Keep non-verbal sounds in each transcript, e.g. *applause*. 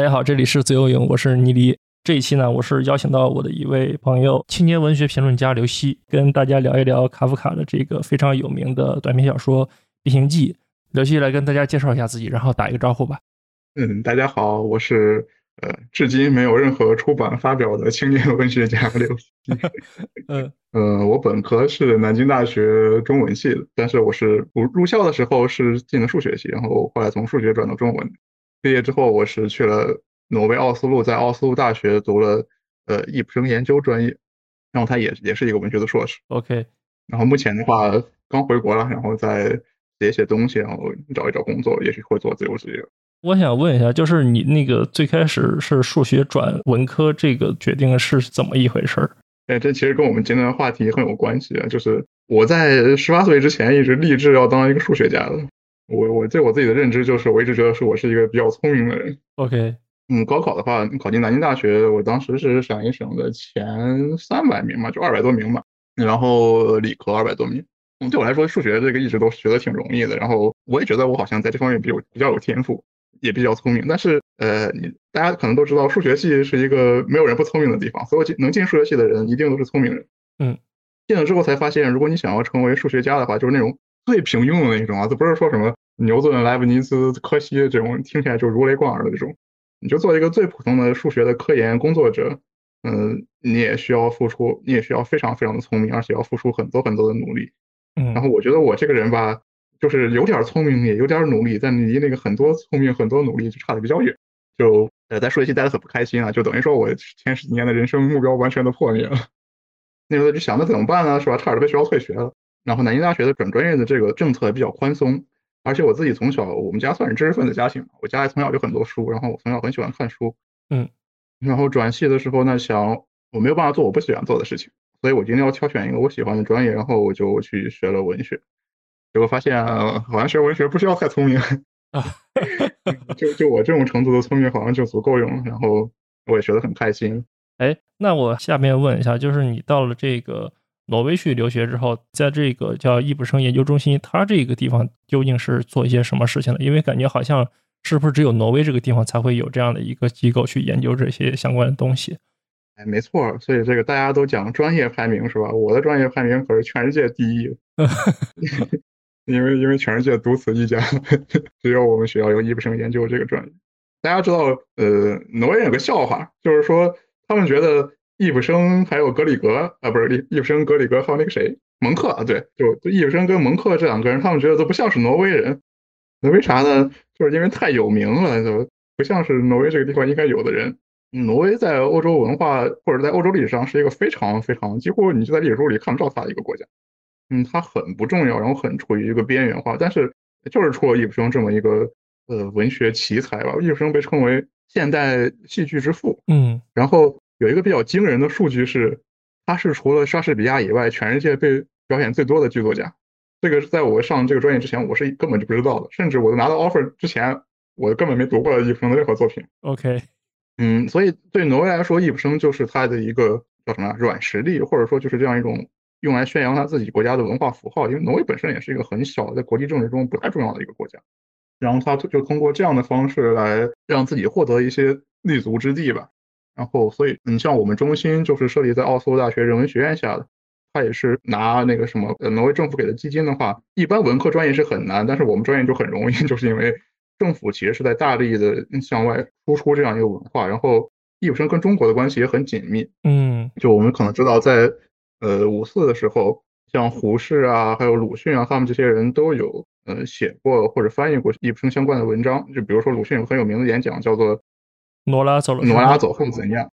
大家好，这里是自由影，我是倪黎。这一期呢，我是邀请到我的一位朋友，青年文学评论家刘希，跟大家聊一聊卡夫卡的这个非常有名的短篇小说《变形记》。刘希来跟大家介绍一下自己，然后打一个招呼吧。嗯，大家好，我是呃，至今没有任何出版发表的青年文学家刘希。*laughs* 嗯，*laughs* 呃，我本科是南京大学中文系的，但是我是入入校的时候是进了数学系，然后后来从数学转到中文。毕业之后，我是去了挪威奥斯陆，在奥斯陆大学读了呃易卜生研究专业，然后他也也是一个文学的硕士。OK，然后目前的话刚回国了，然后在写写东西，然后找一找工作，也许会做自由职业。我想问一下，就是你那个最开始是数学转文科这个决定是怎么一回事儿？哎，这其实跟我们今天的话题很有关系啊。就是我在十八岁之前一直立志要当一个数学家的。我我对我自己的认知就是，我一直觉得是我是一个比较聪明的人。OK，嗯，高考的话，考进南京大学，我当时是陕西省的前三百名嘛，就二百多名嘛。然后理科二百多名。嗯，对我来说，数学这个一直都学的挺容易的。然后我也觉得我好像在这方面比较比较有天赋，也比较聪明。但是，呃，你大家可能都知道，数学系是一个没有人不聪明的地方，所有进能进数学系的人一定都是聪明人。嗯，进了之后才发现，如果你想要成为数学家的话，就是那种最平庸的那种啊，这不是说什么。牛顿、莱布尼兹、柯西这种听起来就如雷贯耳的这种，你就做一个最普通的数学的科研工作者，嗯，你也需要付出，你也需要非常非常的聪明，而且要付出很多很多的努力。嗯，然后我觉得我这个人吧，就是有点聪明，也有点努力，但离那个很多聪明、很多努力就差的比较远。就呃，在数学系待的很不开心啊，就等于说我前十几年的人生目标完全的破灭了。*laughs* 那时候就想着怎么办呢？是吧？差点被学校退学了。然后南京大学的转专业的这个政策比较宽松。而且我自己从小，我们家算是知识分子家庭，我家里从小就很多书，然后我从小很喜欢看书，嗯，然后转系的时候呢，想我没有办法做我不喜欢做的事情，所以我今天要挑选一个我喜欢的专业，然后我就去学了文学，结果发现好像学文学不需要太聪明啊，*laughs* 就就我这种程度的聪明好像就足够用了，然后我也学得很开心。哎，那我下面问一下，就是你到了这个。挪威去留学之后，在这个叫易卜生研究中心，它这个地方究竟是做一些什么事情的？因为感觉好像是不是只有挪威这个地方才会有这样的一个机构去研究这些相关的东西？哎，没错，所以这个大家都讲专业排名是吧？我的专业排名可是全世界第一，因为因为全世界独此一家，*laughs* 只有我们学校有易卜生研究这个专业。大家知道，呃，挪威有个笑话，就是说他们觉得。易卜生还有格里格啊，不是易易卜生、格里格还有那个谁蒙克啊，对，就就易卜生跟蒙克这两个人，他们觉得都不像是挪威人。那为啥呢？就是因为太有名了，就不像是挪威这个地方应该有的人。挪威在欧洲文化或者在欧洲历史上是一个非常非常几乎你就在历史书里看不到它的一个国家。嗯，它很不重要，然后很处于一个边缘化。但是就是出了易卜生这么一个呃文学奇才吧，易卜生被称为现代戏剧之父。嗯，然后。有一个比较惊人的数据是，他是除了莎士比亚以外，全世界被表演最多的剧作家。这个是在我上这个专业之前，我是根本就不知道的。甚至我拿到 offer 之前，我根本没读过易卜生的任何作品。OK，嗯，所以对挪威来说，易卜生就是他的一个叫什么软实力，或者说就是这样一种用来宣扬他自己国家的文化符号。因为挪威本身也是一个很小，在国际政治中不太重要的一个国家。然后他就通过这样的方式来让自己获得一些立足之地吧。然后，所以你像我们中心就是设立在奥斯陆大学人文学院下的，它也是拿那个什么，呃，挪威政府给的基金的话，一般文科专业是很难，但是我们专业就很容易，*laughs* 就是因为政府其实是在大力的向外输出这样一个文化，然后易普生跟中国的关系也很紧密，嗯，就我们可能知道，在呃五四的时候，像胡适啊，还有鲁迅啊，他们这些人都有呃写过或者翻译过易普生相关的文章，就比如说鲁迅有很有名的演讲叫做。诺拉走了，诺拉走后怎样？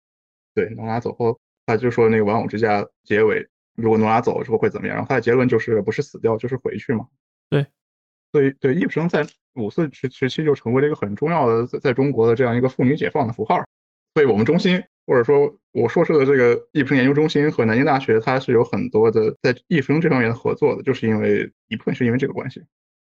对，挪拉走后，他就说那个玩偶之家结尾，如果挪拉走了之后会怎么样？然后他的结论就是不是死掉就是回去嘛。对，所以对易卜生在五四时时期就成为了一个很重要的在在中国的这样一个妇女解放的符号。所以我们中心或者说我硕士的这个易卜生研究中心和南京大学，它是有很多的在易卜生这方面的合作的，就是因为一部分是因为这个关系。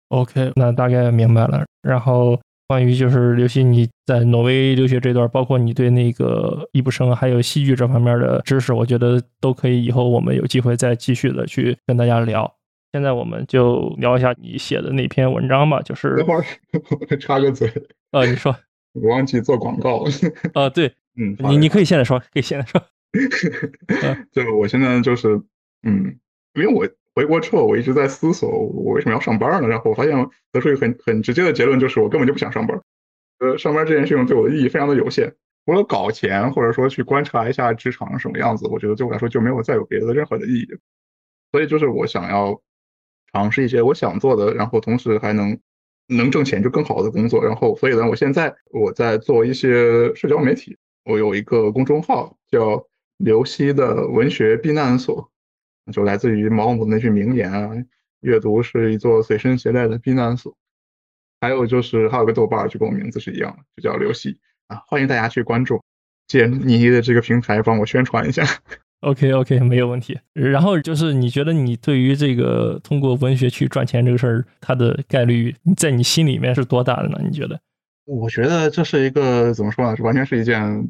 OK，那大概明白了。然后。关于就是刘希你在挪威留学这段，包括你对那个易卜生还有戏剧这方面的知识，我觉得都可以以后我们有机会再继续的去跟大家聊。现在我们就聊一下你写的那篇文章吧，就是等会儿插个嘴，呃，你说我忘记做广告了。啊，*laughs* 对，嗯，你你可以现在说，可以现在说。*laughs* 就我现在就是，嗯，因为我回国之后，我一直在思索我为什么要上班呢？然后我发现得出一个很很直接的结论，就是我根本就不想上班。呃，上班这件事情对我的意义非常的有限，除了搞钱或者说去观察一下职场什么样子，我觉得对我来说就没有再有别的任何的意义。所以就是我想要尝试一些我想做的，然后同时还能能挣钱就更好的工作。然后所以呢，我现在我在做一些社交媒体，我有一个公众号叫。刘希的文学避难所，就来自于毛姆那句名言啊：“阅读是一座随身携带的避难所。”还有就是还有个豆瓣，就跟我名字是一样的，就叫刘喜啊，欢迎大家去关注，借你的这个平台帮我宣传一下。*laughs* OK OK，没有问题。然后就是你觉得你对于这个通过文学去赚钱这个事儿，它的概率在你心里面是多大的呢？你觉得？我觉得这是一个怎么说呢？是完全是一件。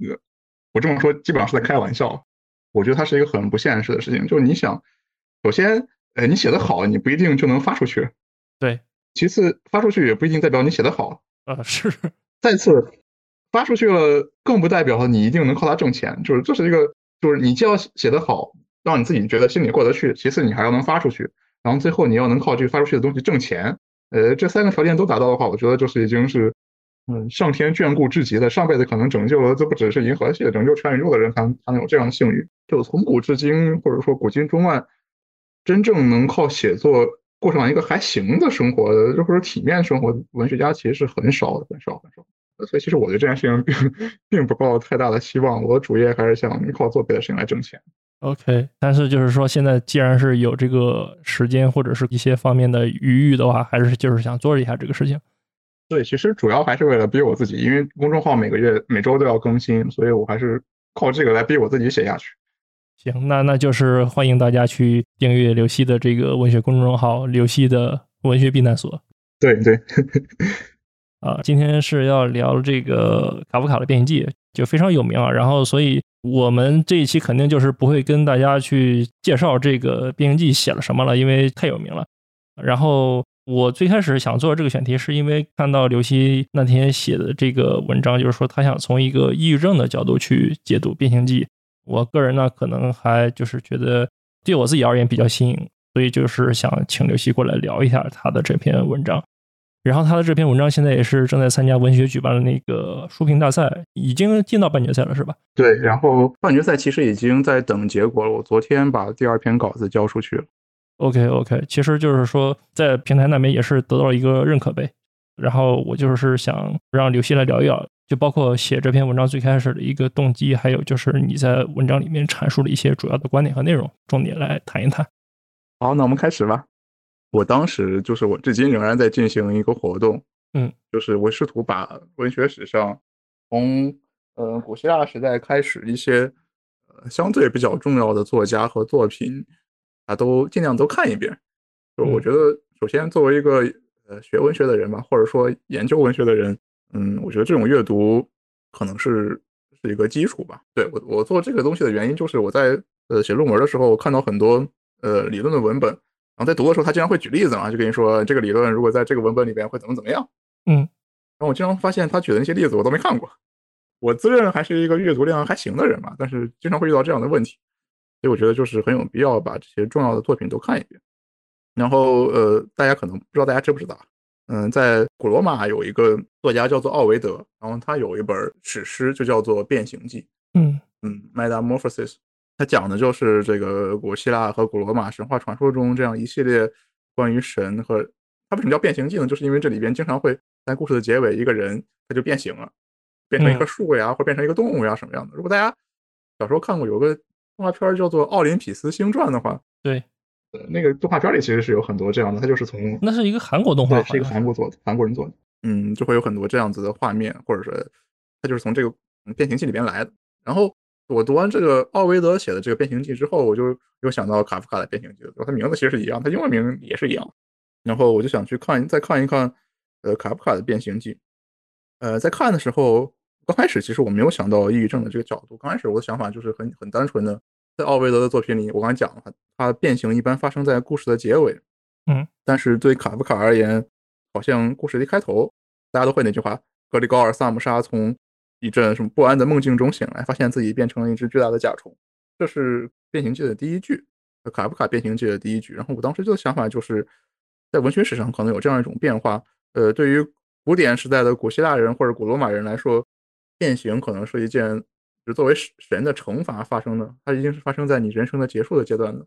我这么说基本上是在开玩笑，我觉得它是一个很不现实的事情。就是你想，首先，呃，你写的好，你不一定就能发出去。对。其次，发出去也不一定代表你写的好。啊，是。再次，发出去了，更不代表你一定能靠它挣钱。就是这是一个，就是你既要写得好，让你自己觉得心里过得去；其次，你还要能发出去；然后最后，你要能靠这个发出去的东西挣钱。呃，这三个条件都达到的话，我觉得就是已经是。嗯，上天眷顾至极的，上辈子可能拯救了，这不只是银河系，拯救全宇宙的人，才才能有这样的幸运。就从古至今，或者说古今中外，真正能靠写作过上一个还行的生活的，或者体面生活，文学家其实是很少的，很少很少。所以，其实我对这件事情并并不抱太大的希望。我主业还是想靠做别的事情来挣钱。OK，但是就是说，现在既然是有这个时间或者是一些方面的余裕的话，还是就是想做一下这个事情。对，其实主要还是为了逼我自己，因为公众号每个月、每周都要更新，所以我还是靠这个来逼我自己写下去。行，那那就是欢迎大家去订阅刘希的这个文学公众号“刘希的文学避难所”。对对，*laughs* 啊，今天是要聊这个卡夫卡的《变形记》，就非常有名啊。然后，所以我们这一期肯定就是不会跟大家去介绍这个《变形记》写了什么了，因为太有名了。然后。我最开始想做这个选题，是因为看到刘希那天写的这个文章，就是说他想从一个抑郁症的角度去解读《变形记》。我个人呢，可能还就是觉得对我自己而言比较新颖，所以就是想请刘希过来聊一下他的这篇文章。然后他的这篇文章现在也是正在参加文学举办的那个书评大赛，已经进到半决赛了，是吧？对，然后半决赛其实已经在等结果了。我昨天把第二篇稿子交出去了。OK OK，其实就是说，在平台那边也是得到了一个认可呗。然后我就是想让刘希来聊一聊，就包括写这篇文章最开始的一个动机，还有就是你在文章里面阐述的一些主要的观点和内容，重点来谈一谈。好，那我们开始吧。我当时就是我至今仍然在进行一个活动，嗯，就是我试图把文学史上从呃古希腊时代开始一些呃相对比较重要的作家和作品。啊，都尽量都看一遍。就我觉得，首先作为一个呃学文学的人吧，或者说研究文学的人，嗯，我觉得这种阅读可能是是一个基础吧。对我，我做这个东西的原因就是我在呃写论文的时候看到很多呃理论的文本，然后在读的时候他经常会举例子嘛，就跟你说这个理论如果在这个文本里边会怎么怎么样。嗯，然后我经常发现他举的那些例子我都没看过。我自认还是一个阅读量还行的人嘛，但是经常会遇到这样的问题。所以我觉得就是很有必要把这些重要的作品都看一遍。然后呃，大家可能不知道，大家知不知道？嗯，在古罗马有一个作家叫做奥维德，然后他有一本史诗就叫做《变形记》。嗯嗯，Metamorphosis，他讲的就是这个古希腊和古罗马神话传说中这样一系列关于神和他为什么叫变形记呢？就是因为这里边经常会在故事的结尾，一个人他就变形了，变成一棵树呀，或者变成一个动物呀什么样的。如果大家小时候看过有个。动画片叫做《奥林匹斯星传》的话，对，呃，那个动画片里其实是有很多这样的，它就是从那是一个韩国动画，是一个韩国做的，韩国人做的，嗯，就会有很多这样子的画面，或者是它就是从这个变形记里边来的。然后我读完这个奥维德写的这个变形记之后，我就又想到卡夫卡的变形记，它名字其实是一样，它英文名也是一样。然后我就想去看，再看一看，呃，卡夫卡的变形记。呃，在看的时候，刚开始其实我没有想到抑郁症的这个角度，刚开始我的想法就是很很单纯的。在奥维德的作品里，我刚才讲了，他变形一般发生在故事的结尾，嗯，但是对卡夫卡而言，好像故事的一开头，大家都会那句话，格里高尔·萨姆沙从一阵什么不安的梦境中醒来，发现自己变成了一只巨大的甲虫。这是《变形记》的第一句，卡夫卡《变形记》的第一句。然后我当时就想法就是，在文学史上可能有这样一种变化。呃，对于古典时代的古希腊人或者古罗马人来说，变形可能是一件就作为神的惩罚发生的，它一定是发生在你人生的结束的阶段的。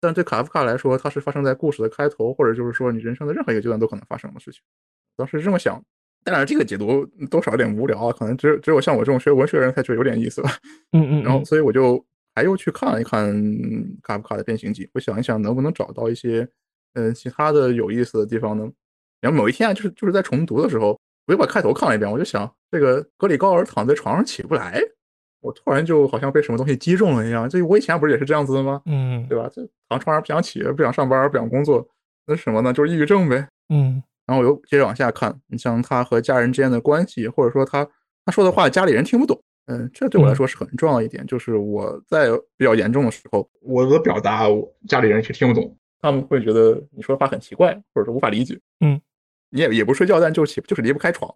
但对卡夫卡来说，它是发生在故事的开头，或者就是说你人生的任何一个阶段都可能发生的事情。当时这么想，当然这个解读多少有点无聊啊，可能只有只有像我这种学文学人才觉得有点意思吧。嗯嗯。然后，所以我就还又去看了一看卡夫卡的《变形记》，我想一想能不能找到一些嗯其他的有意思的地方呢？然后某一天啊，就是就是在重读的时候，我又把开头看了一遍，我就想这个格里高尔躺在床上起不来。我突然就好像被什么东西击中了一样，就我以前不是也是这样子的吗？嗯，对吧？就躺床上不想起，不想上班，不想工作，那什么呢？就是抑郁症呗。嗯，然后我又接着往下看，你像他和家人之间的关系，或者说他他说的话，家里人听不懂。嗯，这对我来说是很重要一点，就是我在比较严重的时候，我的表达，我家里人却听不懂，他们会觉得你说的话很奇怪，或者说无法理解。嗯，你也也不睡觉，但就起就是离不开床。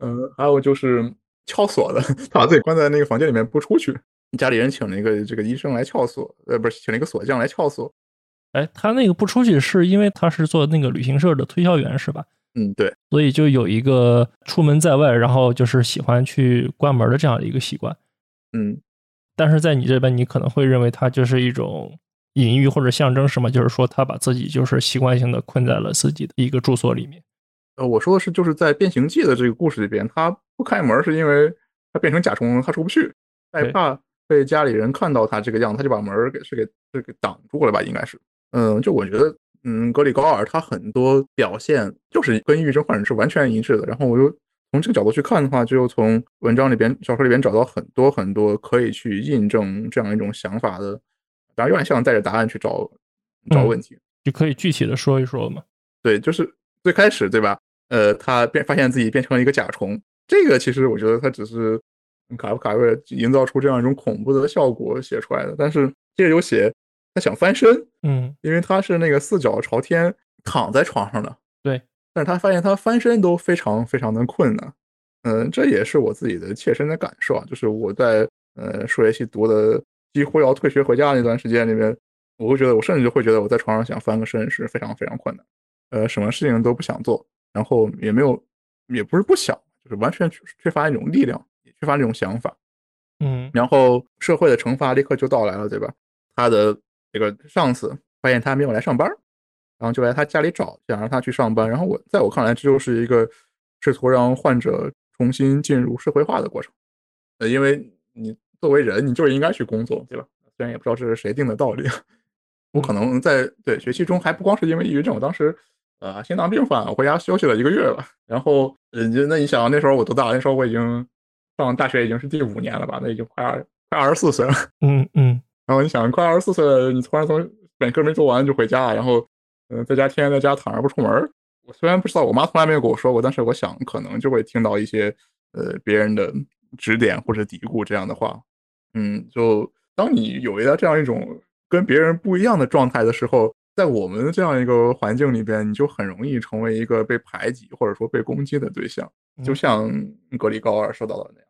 嗯，还有就是。撬锁的，他 *laughs* 把自己关在那个房间里面不出去。家里人请了一个这个医生来撬锁，呃，不是请了一个锁匠来撬锁。哎，他那个不出去是因为他是做那个旅行社的推销员，是吧？嗯，对。所以就有一个出门在外，然后就是喜欢去关门的这样的一个习惯。嗯，但是在你这边，你可能会认为他就是一种隐喻或者象征，什么？就是说他把自己就是习惯性的困在了自己的一个住所里面。呃，我说的是就是在《变形记》的这个故事里边，他。不开门是因为他变成甲虫，他出不去，害怕被家里人看到他这个样，他就把门给是给是给挡住了吧？应该是，嗯，就我觉得，嗯，格里高尔他很多表现就是跟抑郁症患者是完全一致的。然后我又从这个角度去看的话，就从文章里边、小说里边找到很多很多可以去印证这样一种想法的，当然有点像带着答案去找找问题，就可以具体的说一说吗？对，就是最开始对吧？呃，他变发现自己变成了一个甲虫。这个其实我觉得他只是卡夫卡为了营造出这样一种恐怖的效果写出来的，但是接着有写他想翻身，嗯，因为他是那个四脚朝天躺在床上的，对，但是他发现他翻身都非常非常的困难，嗯，这也是我自己的切身的感受啊，就是我在呃数学系读的几乎要退学回家那段时间里面，我会觉得我甚至就会觉得我在床上想翻个身是非常非常困难，呃，什么事情都不想做，然后也没有也不是不想。就是完全缺乏一种力量，也缺乏那种想法，嗯，然后社会的惩罚立刻就到来了，对吧？他的这个上司发现他没有来上班，然后就来他家里找，想让他去上班。然后我在我看来，这就是一个试图让患者重新进入社会化的过程。呃，因为你作为人，你就是应该去工作，对吧？虽然也不知道这是谁定的道理，*laughs* 我可能在对学习中还不光是因为抑郁症，我当时。呃，心脏病犯，我回家休息了一个月吧。然后，呃，那你想，那时候我多大？那时候我已经上大学，已经是第五年了吧？那已经快二快二十四岁了。嗯嗯。然后你想，快二十四岁了，你突然从本科没做完就回家，然后，嗯，在家天天在家躺着不出门。我虽然不知道，我妈从来没有跟我说过，但是我想可能就会听到一些呃别人的指点或者嘀咕这样的话。嗯，就当你有了这样一种跟别人不一样的状态的时候。在我们这样一个环境里边，你就很容易成为一个被排挤或者说被攻击的对象，就像格里高尔说到的那样。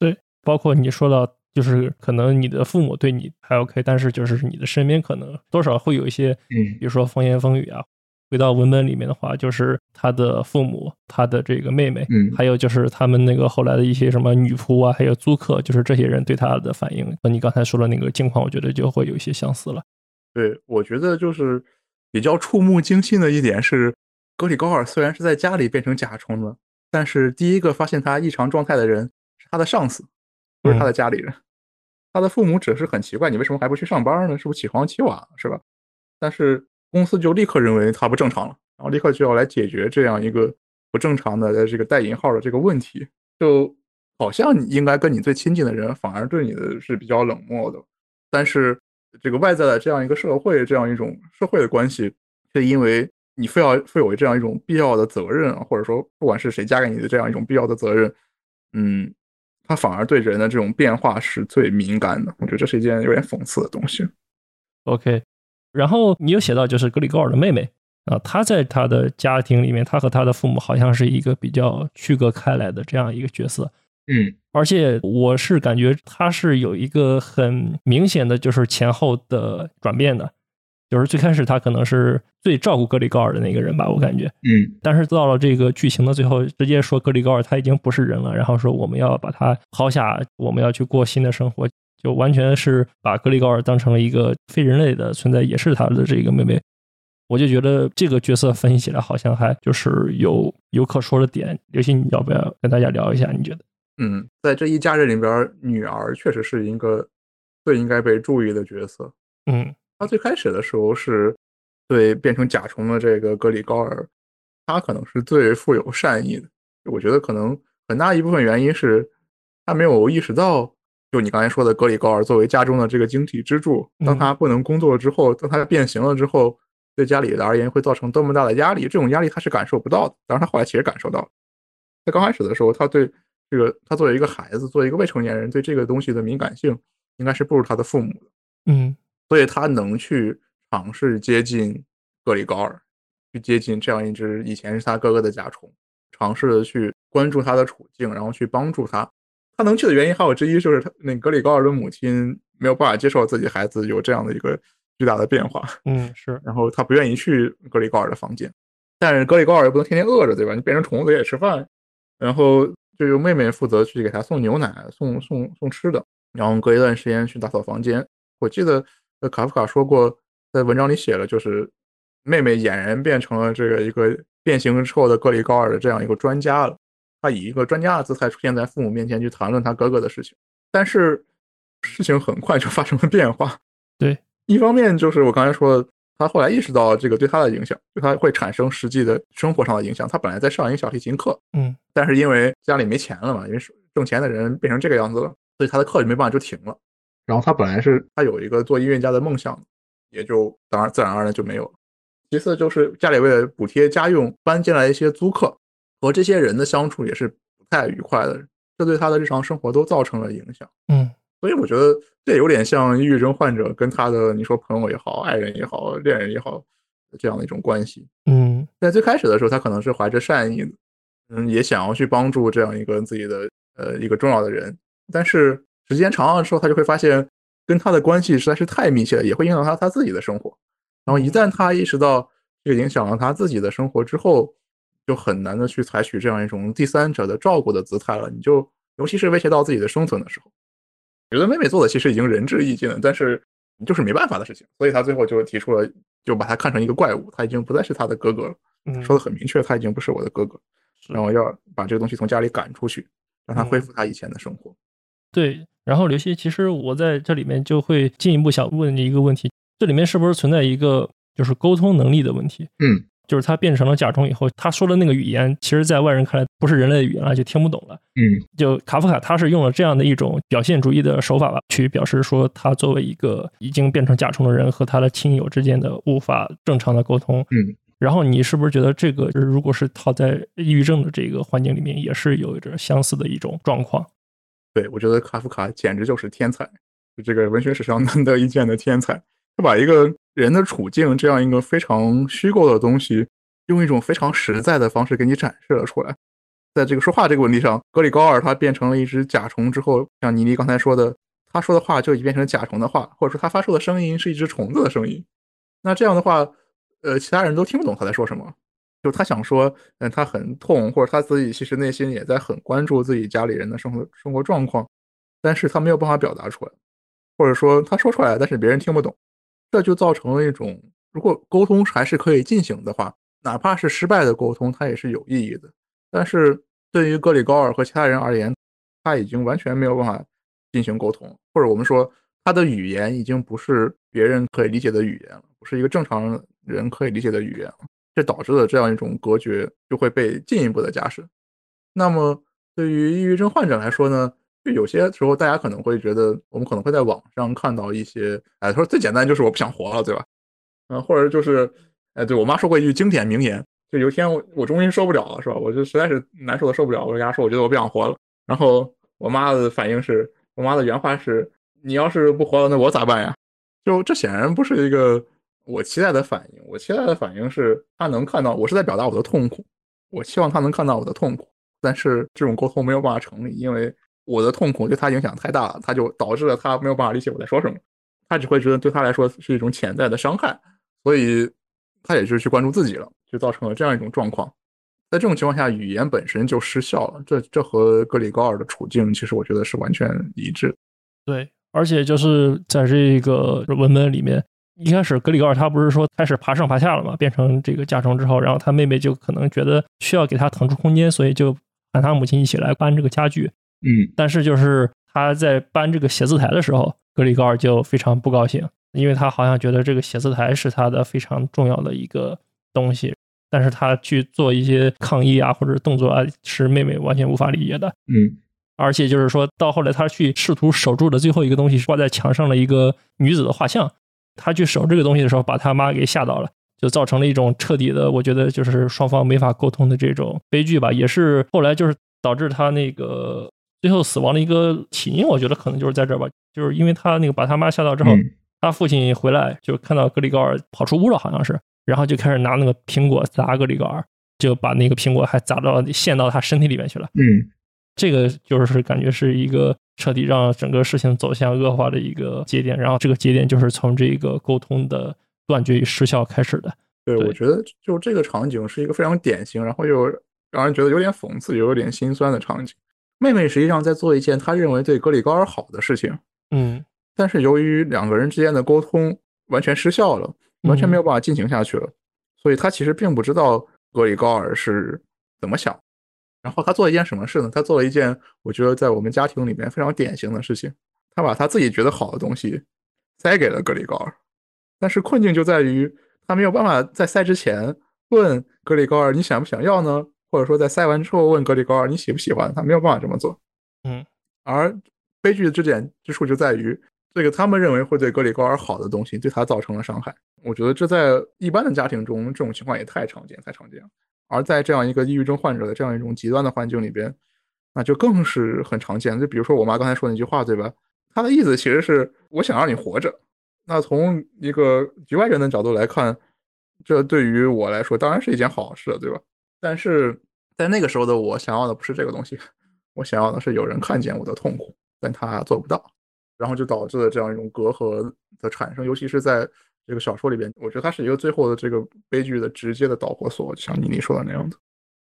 对，包括你说到，就是可能你的父母对你还 OK，但是就是你的身边可能多少会有一些，嗯，比如说风言风语啊。回到文本里面的话，就是他的父母、他的这个妹妹，嗯，还有就是他们那个后来的一些什么女仆啊，还有租客，就是这些人对他的反应，和你刚才说的那个境况，我觉得就会有一些相似了。对，我觉得就是比较触目惊心的一点是，格里高尔虽然是在家里变成甲虫了，但是第一个发现他异常状态的人是他的上司，不是他的家里人。他的父母只是很奇怪，你为什么还不去上班呢？是不是起床起晚了，是吧？但是公司就立刻认为他不正常了，然后立刻就要来解决这样一个不正常的这个带引号的这个问题，就好像你应该跟你最亲近的人反而对你的是比较冷漠的，但是。这个外在的这样一个社会，这样一种社会的关系，是因为你非要负有这样一种必要的责任啊，或者说不管是谁加给你的这样一种必要的责任，嗯，他反而对人的这种变化是最敏感的。我觉得这是一件有点讽刺的东西。OK，然后你有写到就是格里高尔的妹妹，啊，他在他的家庭里面，他和他的父母好像是一个比较区隔开来的这样一个角色。嗯，而且我是感觉他是有一个很明显的就是前后的转变的，就是最开始他可能是最照顾格里高尔的那个人吧，我感觉。嗯，但是到了这个剧情的最后，直接说格里高尔他已经不是人了，然后说我们要把他抛下，我们要去过新的生活，就完全是把格里高尔当成了一个非人类的存在，也是他的这个妹妹。我就觉得这个角色分析起来好像还就是有有可说的点。刘鑫，你要不要跟大家聊一下？你觉得？嗯，在这一家人里边，女儿确实是一个最应该被注意的角色。嗯，她最开始的时候是对变成甲虫的这个格里高尔，她可能是最富有善意的。我觉得可能很大一部分原因是她没有意识到，就你刚才说的格里高尔作为家中的这个经济支柱，当他不能工作之后，当他变形了之后。对家里的而言会造成多么大的压力？这种压力他是感受不到的。当然，他后来其实感受到了。在刚开始的时候，他对这个，他作为一个孩子，作为一个未成年人，对这个东西的敏感性应该是不如他的父母的。嗯，所以他能去尝试接近格里高尔，去接近这样一只以前是他哥哥的甲虫，尝试的去关注他的处境，然后去帮助他。他能去的原因还有之一就是他那格里高尔的母亲没有办法接受自己孩子有这样的一个。巨大的变化，嗯是，然后他不愿意去格里高尔的房间，但是格里高尔又不能天天饿着，对吧？你变成虫子也吃饭，然后就由妹妹负责去给他送牛奶、送送送吃的，然后隔一段时间去打扫房间。我记得呃卡夫卡说过，在文章里写了，就是妹妹俨然变成了这个一个变形之后的格里高尔的这样一个专家了，他以一个专家的姿态出现在父母面前去谈论他哥哥的事情，但是事情很快就发生了变化，对。一方面就是我刚才说的，他后来意识到这个对他的影响，对他会产生实际的生活上的影响。他本来在上一个小提琴课，嗯，但是因为家里没钱了嘛，因为挣钱的人变成这个样子了，所以他的课就没办法就停了。然后他本来是他有一个做音乐家的梦想，也就当然自然而然就没有了。其次就是家里为了补贴家用，搬进来一些租客，和这些人的相处也是不太愉快的，这对他的日常生活都造成了影响。嗯。所以我觉得这有点像抑郁症患者跟他的你说朋友也好、爱人也好、恋人也好这样的一种关系。嗯，在最开始的时候，他可能是怀着善意的，嗯，也想要去帮助这样一个自己的呃一个重要的人。但是时间长了之后，他就会发现跟他的关系实在是太密切了，也会影响他他自己的生活。然后一旦他意识到这个影响了他自己的生活之后，就很难的去采取这样一种第三者的照顾的姿态了。你就尤其是威胁到自己的生存的时候。觉得妹妹做的其实已经仁至义尽了，但是就是没办法的事情，所以他最后就提出了，就把他看成一个怪物，他已经不再是他的哥哥了。说的很明确，他已经不是我的哥哥，然后要把这个东西从家里赶出去，让他恢复他以前的生活。对，然后刘希，其实我在这里面就会进一步想问你一个问题：这里面是不是存在一个就是沟通能力的问题？嗯。就是他变成了甲虫以后，他说的那个语言，其实在外人看来不是人类的语言了，就听不懂了。嗯，就卡夫卡他是用了这样的一种表现主义的手法吧，去表示说他作为一个已经变成甲虫的人和他的亲友之间的无法正常的沟通。嗯，然后你是不是觉得这个如果是套在抑郁症的这个环境里面，也是有着相似的一种状况？对，我觉得卡夫卡简直就是天才，这个文学史上难得一见的天才。他把一个人的处境这样一个非常虚构的东西，用一种非常实在的方式给你展示了出来。在这个说话这个问题上，格里高尔他变成了一只甲虫之后，像妮妮刚才说的，他说的话就已变成甲虫的话，或者说他发出的声音是一只虫子的声音。那这样的话，呃，其他人都听不懂他在说什么。就他想说，嗯，他很痛，或者他自己其实内心也在很关注自己家里人的生活生活状况，但是他没有办法表达出来，或者说他说出来，但是别人听不懂。这就造成了一种，如果沟通还是可以进行的话，哪怕是失败的沟通，它也是有意义的。但是对于格里高尔和其他人而言，他已经完全没有办法进行沟通，或者我们说他的语言已经不是别人可以理解的语言了，不是一个正常人可以理解的语言了。这导致了这样一种隔绝就会被进一步的加深。那么对于抑郁症患者来说呢？就有些时候，大家可能会觉得，我们可能会在网上看到一些，哎，他说最简单就是我不想活了，对吧？嗯，或者就是，哎，对我妈说过一句经典名言，就有一天我我终于受不了了，是吧？我就实在是难受的受不了，我跟她说，我觉得我不想活了。然后我妈的反应是，我妈的原话是，你要是不活了，那我咋办呀？就这显然不是一个我期待的反应，我期待的反应是他能看到我是在表达我的痛苦，我希望他能看到我的痛苦，但是这种沟通没有办法成立，因为我的痛苦对他影响太大了，他就导致了他没有办法理解我在说什么，他只会觉得对他来说是一种潜在的伤害，所以他也就去关注自己了，就造成了这样一种状况。在这种情况下，语言本身就失效了，这这和格里高尔的处境其实我觉得是完全一致。对，而且就是在这个文本里面。一开始格里高尔他不是说开始爬上爬下了嘛，变成这个甲虫之后，然后他妹妹就可能觉得需要给他腾出空间，所以就喊他母亲一起来搬这个家具。嗯，但是就是他在搬这个写字台的时候，格里高尔就非常不高兴，因为他好像觉得这个写字台是他的非常重要的一个东西，但是他去做一些抗议啊或者动作啊，是妹妹完全无法理解的。嗯，而且就是说到后来他去试图守住的最后一个东西是挂在墙上的一个女子的画像。他去守这个东西的时候，把他妈给吓到了，就造成了一种彻底的，我觉得就是双方没法沟通的这种悲剧吧。也是后来就是导致他那个最后死亡的一个起因，我觉得可能就是在这儿吧，就是因为他那个把他妈吓到之后，他父亲回来就看到格里高尔跑出屋了，好像是，然后就开始拿那个苹果砸格里高尔，就把那个苹果还砸到陷到他身体里面去了。嗯，这个就是感觉是一个。彻底让整个事情走向恶化的一个节点，然后这个节点就是从这个沟通的断绝与失效开始的。对，我觉得就这个场景是一个非常典型，然后又让人觉得有点讽刺，又有点心酸的场景。妹妹实际上在做一件她认为对格里高尔好的事情，嗯，但是由于两个人之间的沟通完全失效了，完全没有办法进行下去了，所以她其实并不知道格里高尔是怎么想。然后他做了一件什么事呢？他做了一件我觉得在我们家庭里面非常典型的事情。他把他自己觉得好的东西塞给了格里高尔，但是困境就在于他没有办法在塞之前问格里高尔你想不想要呢？或者说在塞完之后问格里高尔你喜不喜欢？他没有办法这么做。嗯，而悲剧的支点之处就在于这个他们认为会对格里高尔好的东西对他造成了伤害。我觉得这在一般的家庭中这种情况也太常见，太常见了。而在这样一个抑郁症患者的这样一种极端的环境里边，那就更是很常见。就比如说我妈刚才说那句话，对吧？她的意思其实是我想让你活着。那从一个局外人的角度来看，这对于我来说当然是一件好事，对吧？但是在那个时候的我想要的不是这个东西，我想要的是有人看见我的痛苦，但他做不到，然后就导致了这样一种隔阂的产生，尤其是在。这个小说里边，我觉得它是一个最后的这个悲剧的直接的导火索，就像妮妮说的那样的。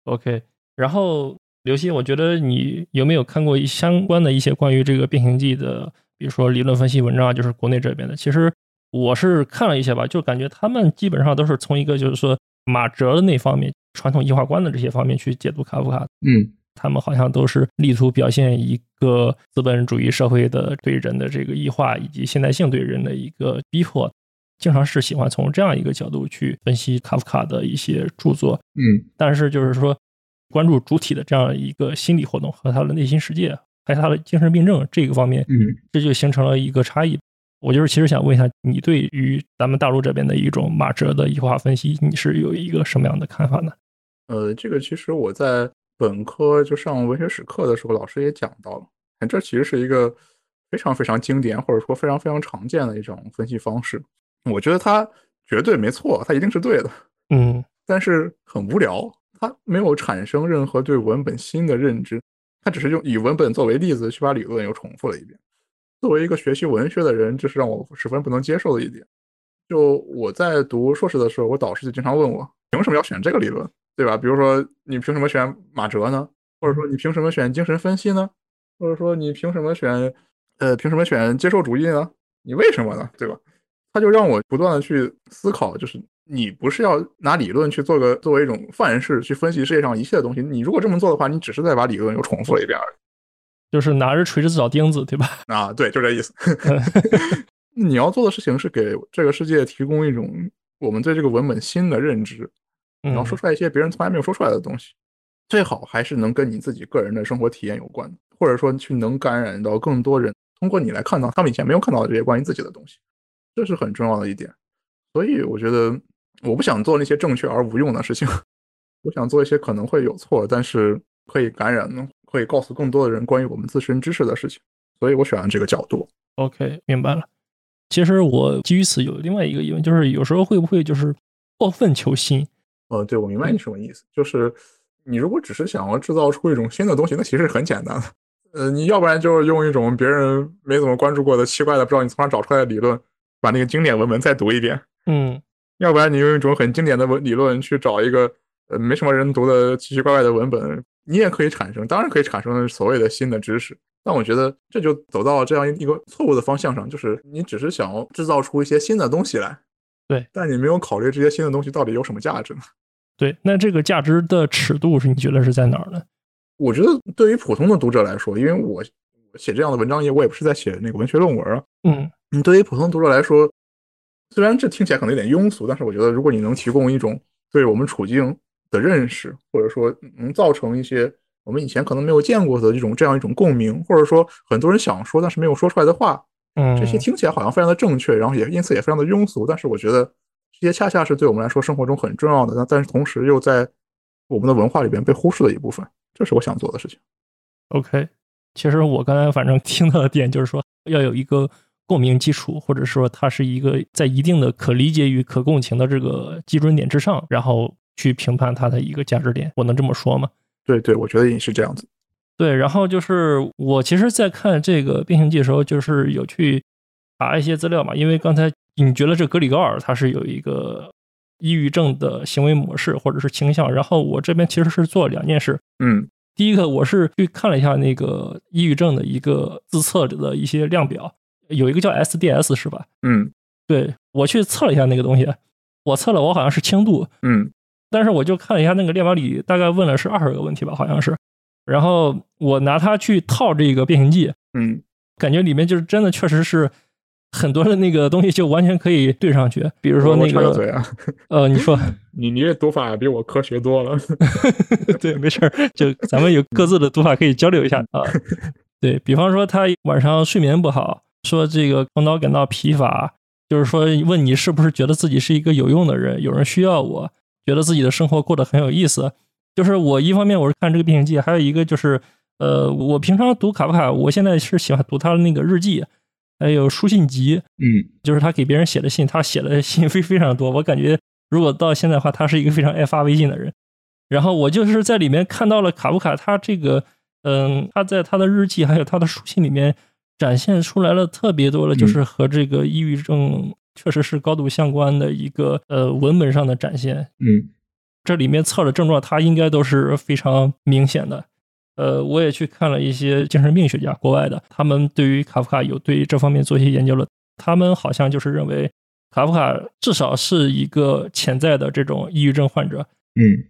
OK，然后刘鑫，我觉得你有没有看过相关的一些关于这个《变形记》的，比如说理论分析文章啊，就是国内这边的。其实我是看了一些吧，就感觉他们基本上都是从一个就是说马哲的那方面，传统异化观的这些方面去解读卡夫卡。嗯，他们好像都是力图表现一个资本主义社会的对人的这个异化，以及现代性对人的一个逼迫。经常是喜欢从这样一个角度去分析卡夫卡的一些著作，嗯，但是就是说关注主体的这样一个心理活动和他的内心世界，还有他的精神病症这个方面，嗯，这就形成了一个差异。我就是其实想问一下，你对于咱们大陆这边的一种马哲的异化分析，你是有一个什么样的看法呢？呃，这个其实我在本科就上文学史课的时候，老师也讲到了，这其实是一个非常非常经典或者说非常非常常见的一种分析方式。我觉得它绝对没错，它一定是对的。嗯，但是很无聊，它没有产生任何对文本新的认知，它只是用以文本作为例子去把理论又重复了一遍。作为一个学习文学的人，这是让我十分不能接受的一点。就我在读硕士的时候，我导师就经常问我，凭什么要选这个理论，对吧？比如说，你凭什么选马哲呢？或者说，你凭什么选精神分析呢？或者说，你凭什么选，呃，凭什么选接受主义呢？你为什么呢？对吧？他就让我不断的去思考，就是你不是要拿理论去做个作为一种范式去分析世界上一切的东西。你如果这么做的话，你只是在把理论又重复了一遍而已。就是拿着锤子找钉子，对吧？*laughs* 啊，对，就这意思。*laughs* 你要做的事情是给这个世界提供一种我们对这个文本新的认知，然后说出来一些别人从来没有说出来的东西，最好还是能跟你自己个人的生活体验有关的，或者说去能感染到更多人，通过你来看到他们以前没有看到的这些关于自己的东西。这是很重要的一点，所以我觉得我不想做那些正确而无用的事情，*laughs* 我想做一些可能会有错，但是可以感染、可以告诉更多的人关于我们自身知识的事情。所以我选了这个角度。OK，明白了。其实我基于此有另外一个疑问，就是有时候会不会就是过分求新？呃，对，我明白你什么意思，就是你如果只是想要制造出一种新的东西，那其实很简单的。呃，你要不然就是用一种别人没怎么关注过的奇怪的，不知道你从哪找出来的理论，把那个经典文本再读一遍。嗯，要不然你用一种很经典的文理论去找一个呃没什么人读的奇奇怪怪的文本，你也可以产生，当然可以产生所谓的新的知识。但我觉得这就走到了这样一个错误的方向上，就是你只是想要制造出一些新的东西来，对，但你没有考虑这些新的东西到底有什么价值呢？对，那这个价值的尺度是你觉得是在哪儿呢？我觉得对于普通的读者来说，因为我我写这样的文章也我也不是在写那个文学论文啊，嗯，你对于普通读者来说，虽然这听起来可能有点庸俗，但是我觉得如果你能提供一种对我们处境的认识，或者说能造成一些我们以前可能没有见过的这种这样一种共鸣，或者说很多人想说但是没有说出来的话，嗯，这些听起来好像非常的正确，然后也因此也非常的庸俗，但是我觉得这些恰恰是对我们来说生活中很重要的，但但是同时又在我们的文化里边被忽视的一部分。这是我想做的事情。OK，其实我刚才反正听到的点就是说，要有一个共鸣基础，或者说它是一个在一定的可理解与可共情的这个基准点之上，然后去评判它的一个价值点。我能这么说吗？对对，我觉得也是这样子。对，然后就是我其实，在看这个《变形记》的时候，就是有去查一些资料嘛，因为刚才你觉得这格里高尔他是有一个。抑郁症的行为模式或者是倾向，然后我这边其实是做了两件事。嗯，第一个我是去看了一下那个抑郁症的一个自测的一些量表，有一个叫 SDS 是吧？嗯，对我去测了一下那个东西，我测了我好像是轻度，嗯，但是我就看了一下那个列表里大概问了是二十个问题吧，好像是，然后我拿它去套这个变形记，嗯，感觉里面就是真的确实是。很多的那个东西就完全可以对上去，比如说那个，嘴啊，呃，你说，*laughs* 你你这读法比我科学多了 *laughs* *laughs* 对，没事儿，就咱们有各自的读法可以交流一下啊。对比方说，他晚上睡眠不好，说这个头脑感到疲乏，就是说问你是不是觉得自己是一个有用的人，有人需要我，觉得自己的生活过得很有意思。就是我一方面我是看这个变形记，还有一个就是，呃，我平常读卡夫卡，我现在是喜欢读他的那个日记。还有书信集，嗯，就是他给别人写的信，他写的信非非常多。我感觉，如果到现在的话，他是一个非常爱发微信的人。然后我就是在里面看到了卡夫卡，他这个，嗯，他在他的日记还有他的书信里面展现出来了特别多的，就是和这个抑郁症确实是高度相关的一个呃文本上的展现。嗯，这里面测的症状，他应该都是非常明显的。呃，我也去看了一些精神病学家，国外的，他们对于卡夫卡有对这方面做一些研究了。他们好像就是认为，卡夫卡至少是一个潜在的这种抑郁症患者。嗯，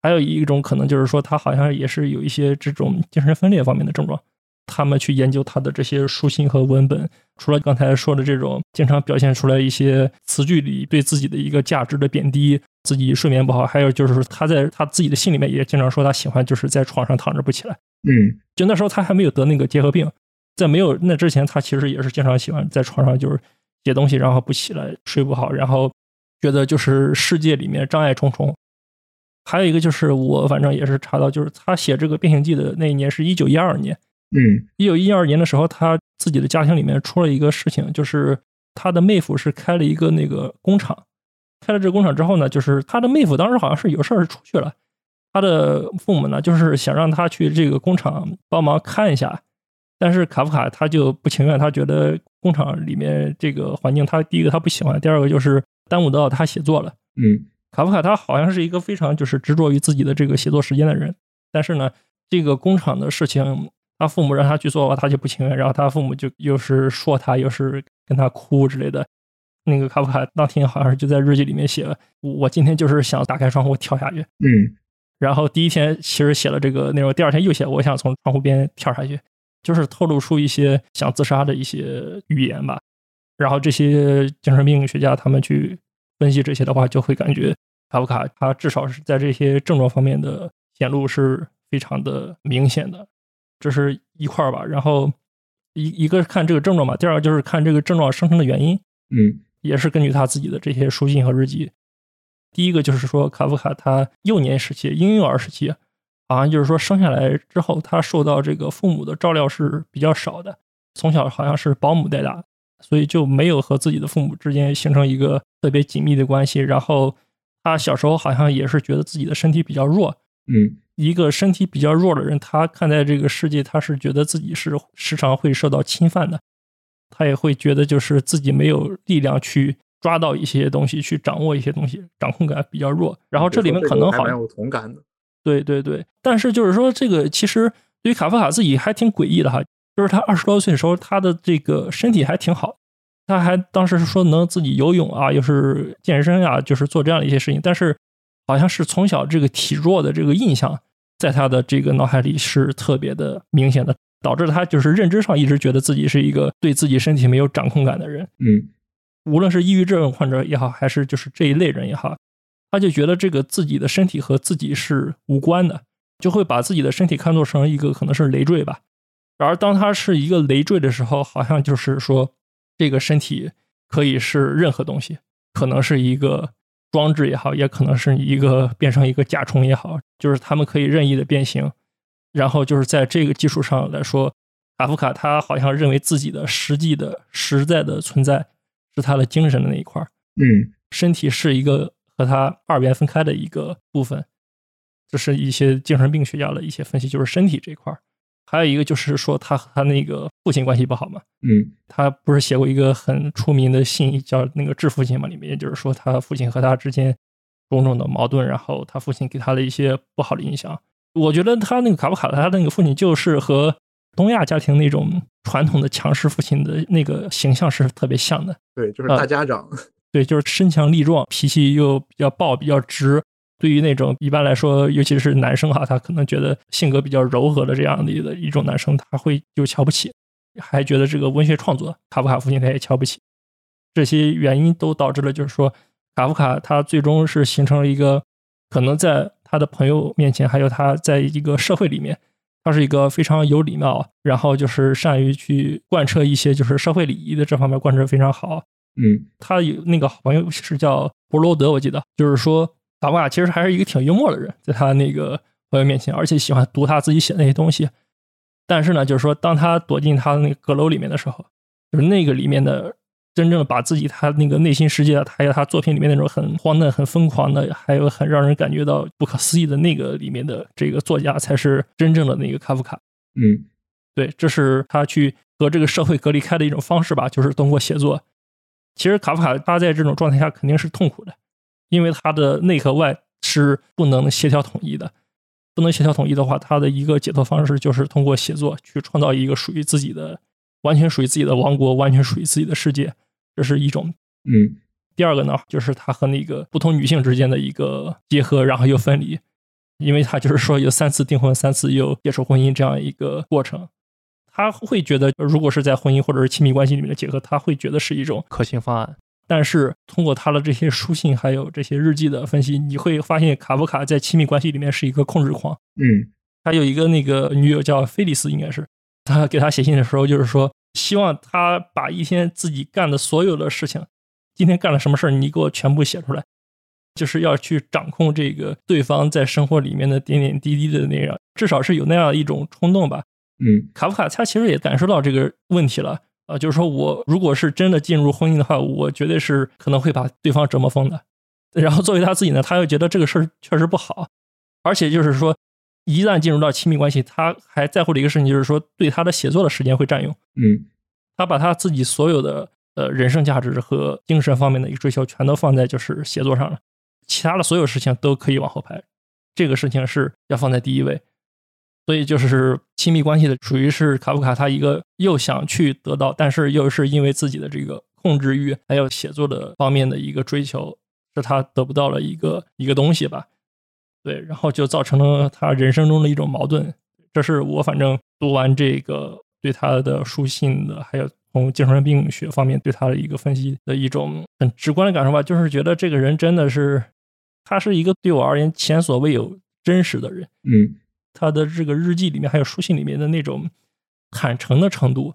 还有一种可能就是说，他好像也是有一些这种精神分裂方面的症状。他们去研究他的这些书信和文本，除了刚才说的这种经常表现出来一些词句里对自己的一个价值的贬低。自己睡眠不好，还有就是他在他自己的信里面也经常说他喜欢就是在床上躺着不起来。嗯，就那时候他还没有得那个结核病，在没有那之前，他其实也是经常喜欢在床上就是写东西，然后不起来，睡不好，然后觉得就是世界里面障碍重重。还有一个就是我反正也是查到，就是他写这个《变形记》的那一年是一九一二年。嗯，一九一二年的时候，他自己的家庭里面出了一个事情，就是他的妹夫是开了一个那个工厂。开了这个工厂之后呢，就是他的妹夫当时好像是有事儿出去了，他的父母呢就是想让他去这个工厂帮忙看一下，但是卡夫卡他就不情愿，他觉得工厂里面这个环境，他第一个他不喜欢，第二个就是耽误到他写作了。嗯，卡夫卡他好像是一个非常就是执着于自己的这个写作时间的人，但是呢，这个工厂的事情，他父母让他去做，他就不情愿，然后他父母就又是说他，又是跟他哭之类的。那个卡夫卡当天好像是就在日记里面写了，我今天就是想打开窗户跳下去。嗯，然后第一天其实写了这个内容，第二天又写我想从窗户边跳下去，就是透露出一些想自杀的一些语言吧。然后这些精神病学家他们去分析这些的话，就会感觉卡夫卡他至少是在这些症状方面的显露是非常的明显的，这是一块儿吧。然后一一个是看这个症状吧，第二个就是看这个症状生成的原因。嗯。也是根据他自己的这些书信和日记。第一个就是说，卡夫卡他幼年时期、婴幼儿时期，好像就是说生下来之后，他受到这个父母的照料是比较少的，从小好像是保姆带大。所以就没有和自己的父母之间形成一个特别紧密的关系。然后他小时候好像也是觉得自己的身体比较弱，嗯一个身体比较弱的人，他看待这个世界，他是觉得自己是时常会受到侵犯的，他也会觉得就是自己没有力量去抓到一些东西，去掌握一些东西，掌控感比较弱。然后这里面可能好像有同感的。对对对，但是就是说，这个其实对于卡夫卡自己还挺诡异的哈，就是他二十多岁的时候，他的这个身体还挺好，他还当时是说能自己游泳啊，又是健身啊，就是做这样的一些事情，但是好像是从小这个体弱的这个印象，在他的这个脑海里是特别的明显的，导致他就是认知上一直觉得自己是一个对自己身体没有掌控感的人，嗯无论是抑郁症患者也好，还是就是这一类人也好，他就觉得这个自己的身体和自己是无关的，就会把自己的身体看作成一个可能是累赘吧。然而，当他是一个累赘的时候，好像就是说，这个身体可以是任何东西，可能是一个装置也好，也可能是一个变成一个甲虫也好，就是他们可以任意的变形。然后就是在这个基础上来说，卡夫卡他好像认为自己的实际的实在的存在是他的精神的那一块儿，嗯身体是一个和他二元分开的一个部分。这是一些精神病学家的一些分析，就是身体这一块儿。还有一个就是说他和他那个父亲关系不好嘛，嗯他不是写过一个很出名的信叫那个致父亲嘛，里面也就是说他父亲和他之间种种的矛盾，然后他父亲给他的一些不好的影响。我觉得他那个卡夫卡他的那个父亲就是和东亚家庭那种传统的强势父亲的那个形象是特别像的。对，就是大家长。对，就是身强力壮，脾气又比较暴，比较直。对于那种一般来说，尤其是男生哈，他可能觉得性格比较柔和的这样的一种男生，他会就瞧不起，还觉得这个文学创作，卡夫卡父亲他也瞧不起。这些原因都导致了，就是说卡夫卡他最终是形成了一个可能在他的朋友面前，还有他在一个社会里面，他是一个非常有礼貌，然后就是善于去贯彻一些就是社会礼仪的这方面贯彻非常好。嗯他有那个好朋友是叫博罗德，我记得，就是说卡夫卡其实还是一个挺幽默的人，在他那个朋友面前，而且喜欢读他自己写的那些东西。但是呢，就是说当他躲进他的那个阁楼里面的时候，就是那个里面的真正把自己他那个内心世界，还有他作品里面那种很荒诞、很疯狂的，还有很让人感觉到不可思议的那个里面的这个作家，才是真正的那个卡夫卡。嗯对，这是他去和这个社会隔离开的一种方式吧，就是通过写作。其实卡夫卡他在这种状态下肯定是痛苦的，因为他的内和外是不能协调统一的。不能协调统一的话，他的一个解脱方式就是通过写作去创造一个属于自己的、完全属于自己的王国，完全属于自己的世界。这是一种。嗯第二个呢，就是他和那个不同女性之间的一个结合，然后又分离，因为他就是说有三次订婚，三次又结束婚姻这样一个过程。他会觉得，如果是在婚姻或者是亲密关系里面的结合，他会觉得是一种可行方案。但是通过他的这些书信还有这些日记的分析，你会发现卡夫卡在亲密关系里面是一个控制狂。嗯他有一个那个女友叫菲利斯，应该是他给他写信的时候，就是说希望他把一天自己干的所有的事情，今天干了什么事儿，你给我全部写出来，就是要去掌控这个对方在生活里面的点点滴滴的那样，至少是有那样一种冲动吧。嗯卡夫卡他其实也感受到这个问题了啊、呃就是说我如果是真的进入婚姻的话，我绝对是可能会把对方折磨疯的。*laughs* 然后作为他自己呢，他又觉得这个事儿确实不好，而且就是说，一旦进入到亲密关系，他还在乎的一个事情就是说，对他的写作的时间会占用。嗯他把他自己所有的呃人生价值和精神方面的一个追求，全都放在就是写作上了，其他的所有事情都可以往后排，这个事情是要放在第一位。所以就是亲密关系的，属于是卡夫卡他一个又想去得到，但是又是因为自己的这个控制欲，还有写作的方面的一个追求，是他得不到了一个一个东西吧。对，然后就造成了他人生中的一种矛盾。这是我反正读完这个对他的书信的，还有从精神病学方面对他的一个分析的一种很直观的感受吧，就是觉得这个人真的是，他是一个对我而言前所未有真实的人。嗯他的这个日记里面还有书信里面的那种坦诚的程度，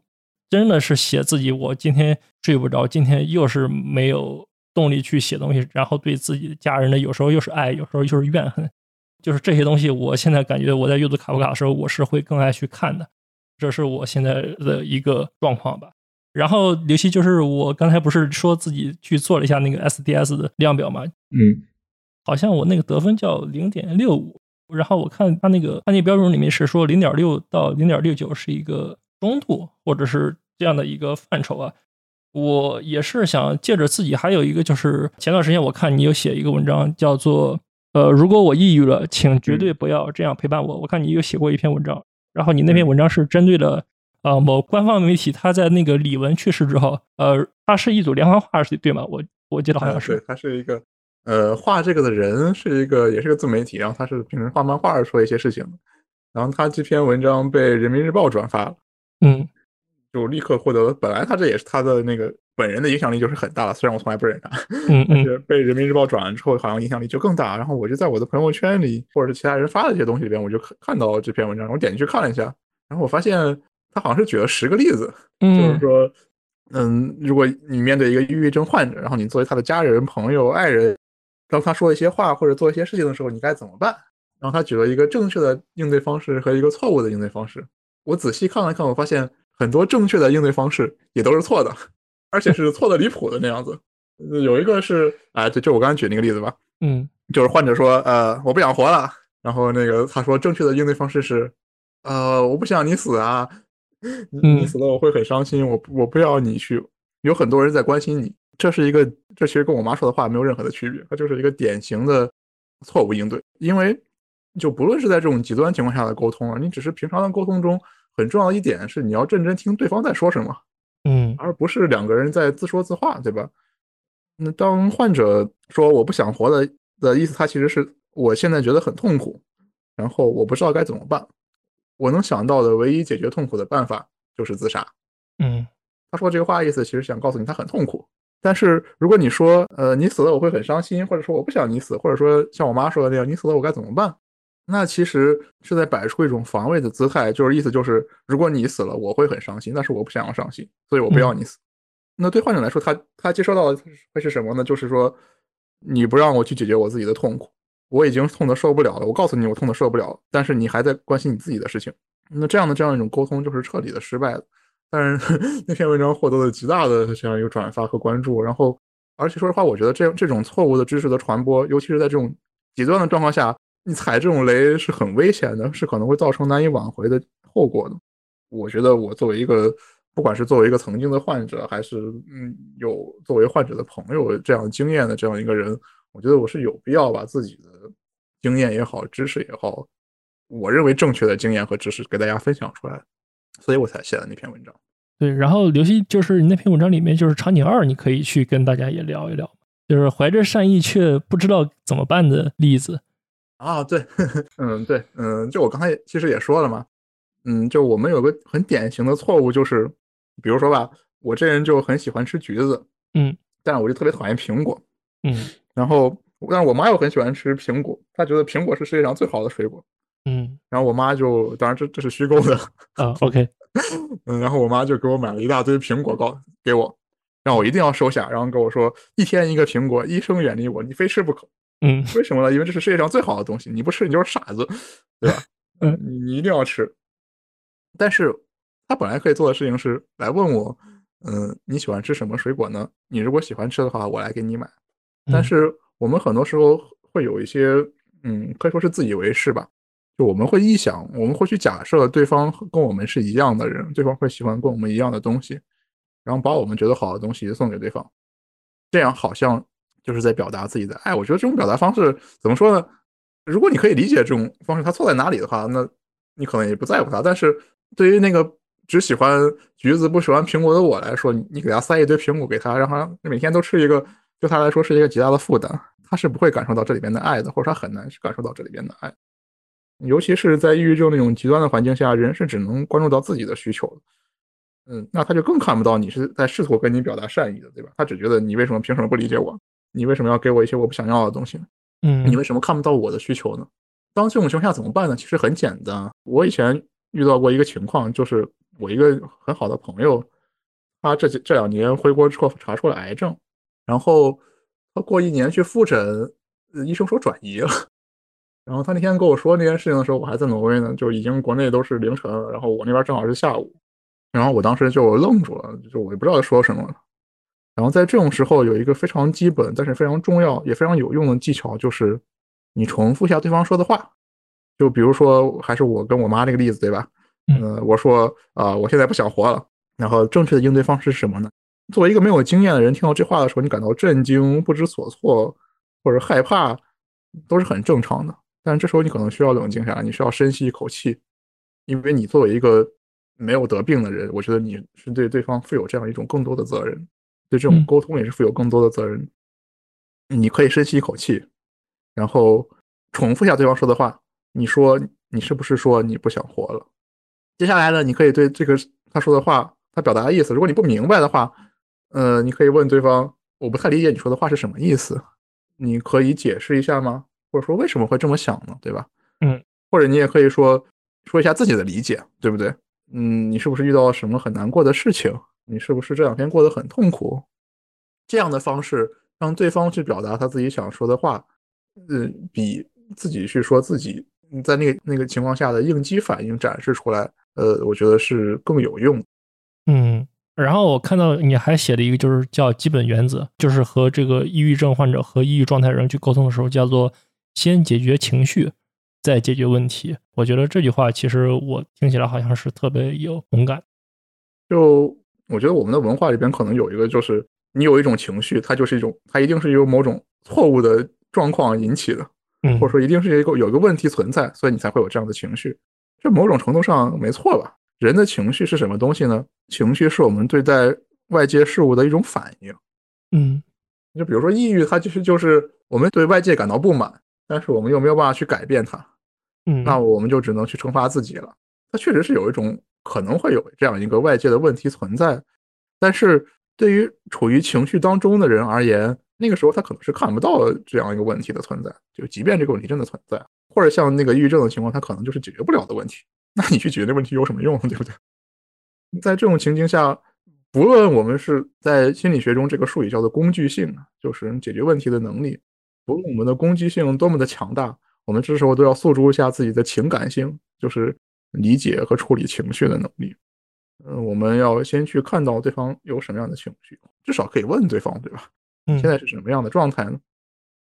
真的是写自己我今天睡不着，今天又是没有动力去写东西，然后对自己的家人的有时候又是爱，有时候又是怨恨，就是这些东西，我现在感觉我在阅读卡夫卡的时候，我是会更爱去看的，这是我现在的一个状况吧。然后刘希就是我刚才不是说自己去做了一下那个 SDS 的量表嘛，嗯，好像我那个得分叫零点六五，然后我看他那个他那标准里面是说零点六到零点六九是一个中度或者是这样的一个范畴啊。我也是想借着自己还有一个就是前段时间我看你有写一个文章叫做呃如果我抑郁了，请绝对不要这样陪伴我。我看你有写过一篇文章，然后你那篇文章是针对了。呃，某官方媒体他在那个李玟去世之后，呃，他是一组连环画，是对吗？我我记得好像是，他是一个，呃，画这个的人是一个，也是个自媒体，然后他是平时画漫画说一些事情，然后他这篇文章被人民日报转发了，嗯，就立刻获得了，本来他这也是他的那个本人的影响力就是很大了，虽然我从来不认他，嗯但是被人民日报转完之后，好像影响力就更大，然后我就在我的朋友圈里或者是其他人发的一些东西里边，我就看看到这篇文章，我点进去看了一下，然后我发现。他好像是举了十个例子，就是说，嗯，如果你面对一个抑郁症患者，然后你作为他的家人、朋友、爱人，当他说一些话或者做一些事情的时候，你该怎么办？然后他举了一个正确的应对方式和一个错误的应对方式。我仔细看了看，我发现很多正确的应对方式也都是错的，而且是错的离谱的那样子。有一个是，哎，就就我刚才举那个例子吧，嗯，就是患者说，呃，我不想活了，然后那个他说正确的应对方式是，呃，我不想你死啊。你你死了我会很伤心，我我不要你去，有很多人在关心你，这是一个，这其实跟我妈说的话没有任何的区别，它就是一个典型的错误应对。因为就不论是在这种极端情况下的沟通啊，你只是平常的沟通中，很重要的一点是你要认真听对方在说什么，嗯，而不是两个人在自说自话，对吧？那当患者说我不想活的的意思，他其实是我现在觉得很痛苦，然后我不知道该怎么办。我能想到的唯一解决痛苦的办法就是自杀。嗯，他说这个话意思其实想告诉你他很痛苦。但是如果你说，呃，你死了我会很伤心，或者说我不想你死，或者说像我妈说的那样，你死了我该怎么办？那其实是在摆出一种防卫的姿态，就是意思就是，如果你死了我会很伤心，但是我不想要伤心，所以我不要你死。那对患者来说，他他接收到的会是什么呢？就是说，你不让我去解决我自己的痛苦。我已经痛得受不了了，我告诉你我痛得受不了，但是你还在关心你自己的事情，那这样的这样一种沟通就是彻底的失败的。但是 *laughs* 那篇文章获得了极大的这样一个转发和关注，然后而且说实话，我觉得这这种错误的知识的传播，尤其是在这种极端的状况下，你踩这种雷是很危险的，是可能会造成难以挽回的后果的。我觉得我作为一个，不管是作为一个曾经的患者，还是嗯有作为患者的朋友这样经验的这样一个人。我觉得我是有必要把自己的经验也好、知识也好，我认为正确的经验和知识给大家分享出来，所以我才写了那篇文章。对，然后刘希就是那篇文章里面就是场景二，你可以去跟大家也聊一聊，就是怀着善意却不知道怎么办的例子。啊，对，*laughs* 嗯，对，嗯，就我刚才其实也说了嘛，嗯，就我们有个很典型的错误，就是比如说吧，我这人就很喜欢吃橘子，嗯，但是我就特别讨厌苹果，嗯。然后，但是我妈又很喜欢吃苹果，她觉得苹果是世界上最好的水果。嗯，然后我妈就，当然这这是虚构的 *laughs* 啊。OK，*laughs* 嗯，然后我妈就给我买了一大堆苹果，糕给我，让我一定要收下，然后跟我说一天一个苹果，医生远离我，你非吃不可。嗯，为什么呢？因为这是世界上最好的东西，你不吃你就是傻子，对吧？*laughs* 嗯，你你一定要吃。但是他本来可以做的事情是来问我，嗯，你喜欢吃什么水果呢？你如果喜欢吃的话，我来给你买。但是我们很多时候会有一些，嗯，可以说是自以为是吧？就我们会臆想，我们会去假设对方跟我们是一样的人，对方会喜欢跟我们一样的东西，然后把我们觉得好的东西送给对方，这样好像就是在表达自己的爱。我觉得这种表达方式怎么说呢？如果你可以理解这种方式，他错在哪里的话，那你可能也不在乎他。但是对于那个只喜欢橘子不喜欢苹果的我来说，你给他塞一堆苹果给他，让他每天都吃一个。对他来说是一个极大的负担，他是不会感受到这里边的爱的，或者他很难感受到这里边的爱。尤其是在抑郁症那种极端的环境下，人是只能关注到自己的需求的。嗯，那他就更看不到你是在试图跟你表达善意的，对吧？他只觉得你为什么凭什么不理解我？你为什么要给我一些我不想要的东西呢？嗯，你为什么看不到我的需求呢？当这种情况下怎么办呢？其实很简单。我以前遇到过一个情况，就是我一个很好的朋友，他这这两年回国之后查出了癌症。然后他过一年去复诊，医生说转移了。然后他那天跟我说那件事情的时候，我还在挪威呢，就已经国内都是凌晨了，然后我那边正好是下午。然后我当时就愣住了，就我也不知道说什么。然后在这种时候，有一个非常基本但是非常重要也非常有用的技巧，就是你重复一下对方说的话。就比如说，还是我跟我妈那个例子，对吧？嗯，我说啊，我现在不想活了。然后正确的应对方式是什么呢？作为一个没有经验的人，听到这话的时候，你感到震惊、不知所措或者害怕，都是很正常的。但这时候你可能需要冷静下来，你需要深吸一口气，因为你作为一个没有得病的人，我觉得你是对对方负有这样一种更多的责任，对这种沟通也是负有更多的责任。你可以深吸一口气，然后重复一下对方说的话。你说你是不是说你不想活了？接下来呢，你可以对这个他说的话，他表达的意思，如果你不明白的话，呃，你可以问对方，我不太理解你说的话是什么意思，你可以解释一下吗？或者说为什么会这么想呢？对吧？嗯，或者你也可以说说一下自己的理解，对不对？嗯，你是不是遇到了什么很难过的事情？你是不是这两天过得很痛苦？这样的方式让对方去表达他自己想说的话，嗯，比自己去说自己。在那个那个情况下的应激反应展示出来，呃，我觉得是更有用。嗯，然后我看到你还写了一个，就是叫基本原则，就是和这个抑郁症患者和抑郁状态人去沟通的时候，叫做先解决情绪，再解决问题。我觉得这句话其实我听起来好像是特别有同感。就我觉得我们的文化里边可能有一个，就是你有一种情绪，它就是一种，它一定是由某种错误的状况引起的。或者说一定是一个有一个问题存在，所以你才会有这样的情绪。这某种程度上没错吧？人的情绪是什么东西呢？情绪是我们对待外界事物的一种反应。嗯，就比如说抑郁，它其实就是我们对外界感到不满，但是我们又没有办法去改变它。嗯，那我们就只能去惩罚自己了。它确实是有一种可能会有这样一个外界的问题存在，但是对于处于情绪当中的人而言。那个时候他可能是看不到这样一个问题的存在，就即便这个问题真的存在，或者像那个抑郁症的情况，他可能就是解决不了的问题。那你去解决那问题有什么用，对不对？在这种情境下，不论我们是在心理学中这个术语叫做工具性，就是解决问题的能力，不论我们的攻击性多么的强大，我们这时候都要诉诸一下自己的情感性，就是理解和处理情绪的能力。嗯，我们要先去看到对方有什么样的情绪，至少可以问对方，对吧？现在是什么样的状态呢？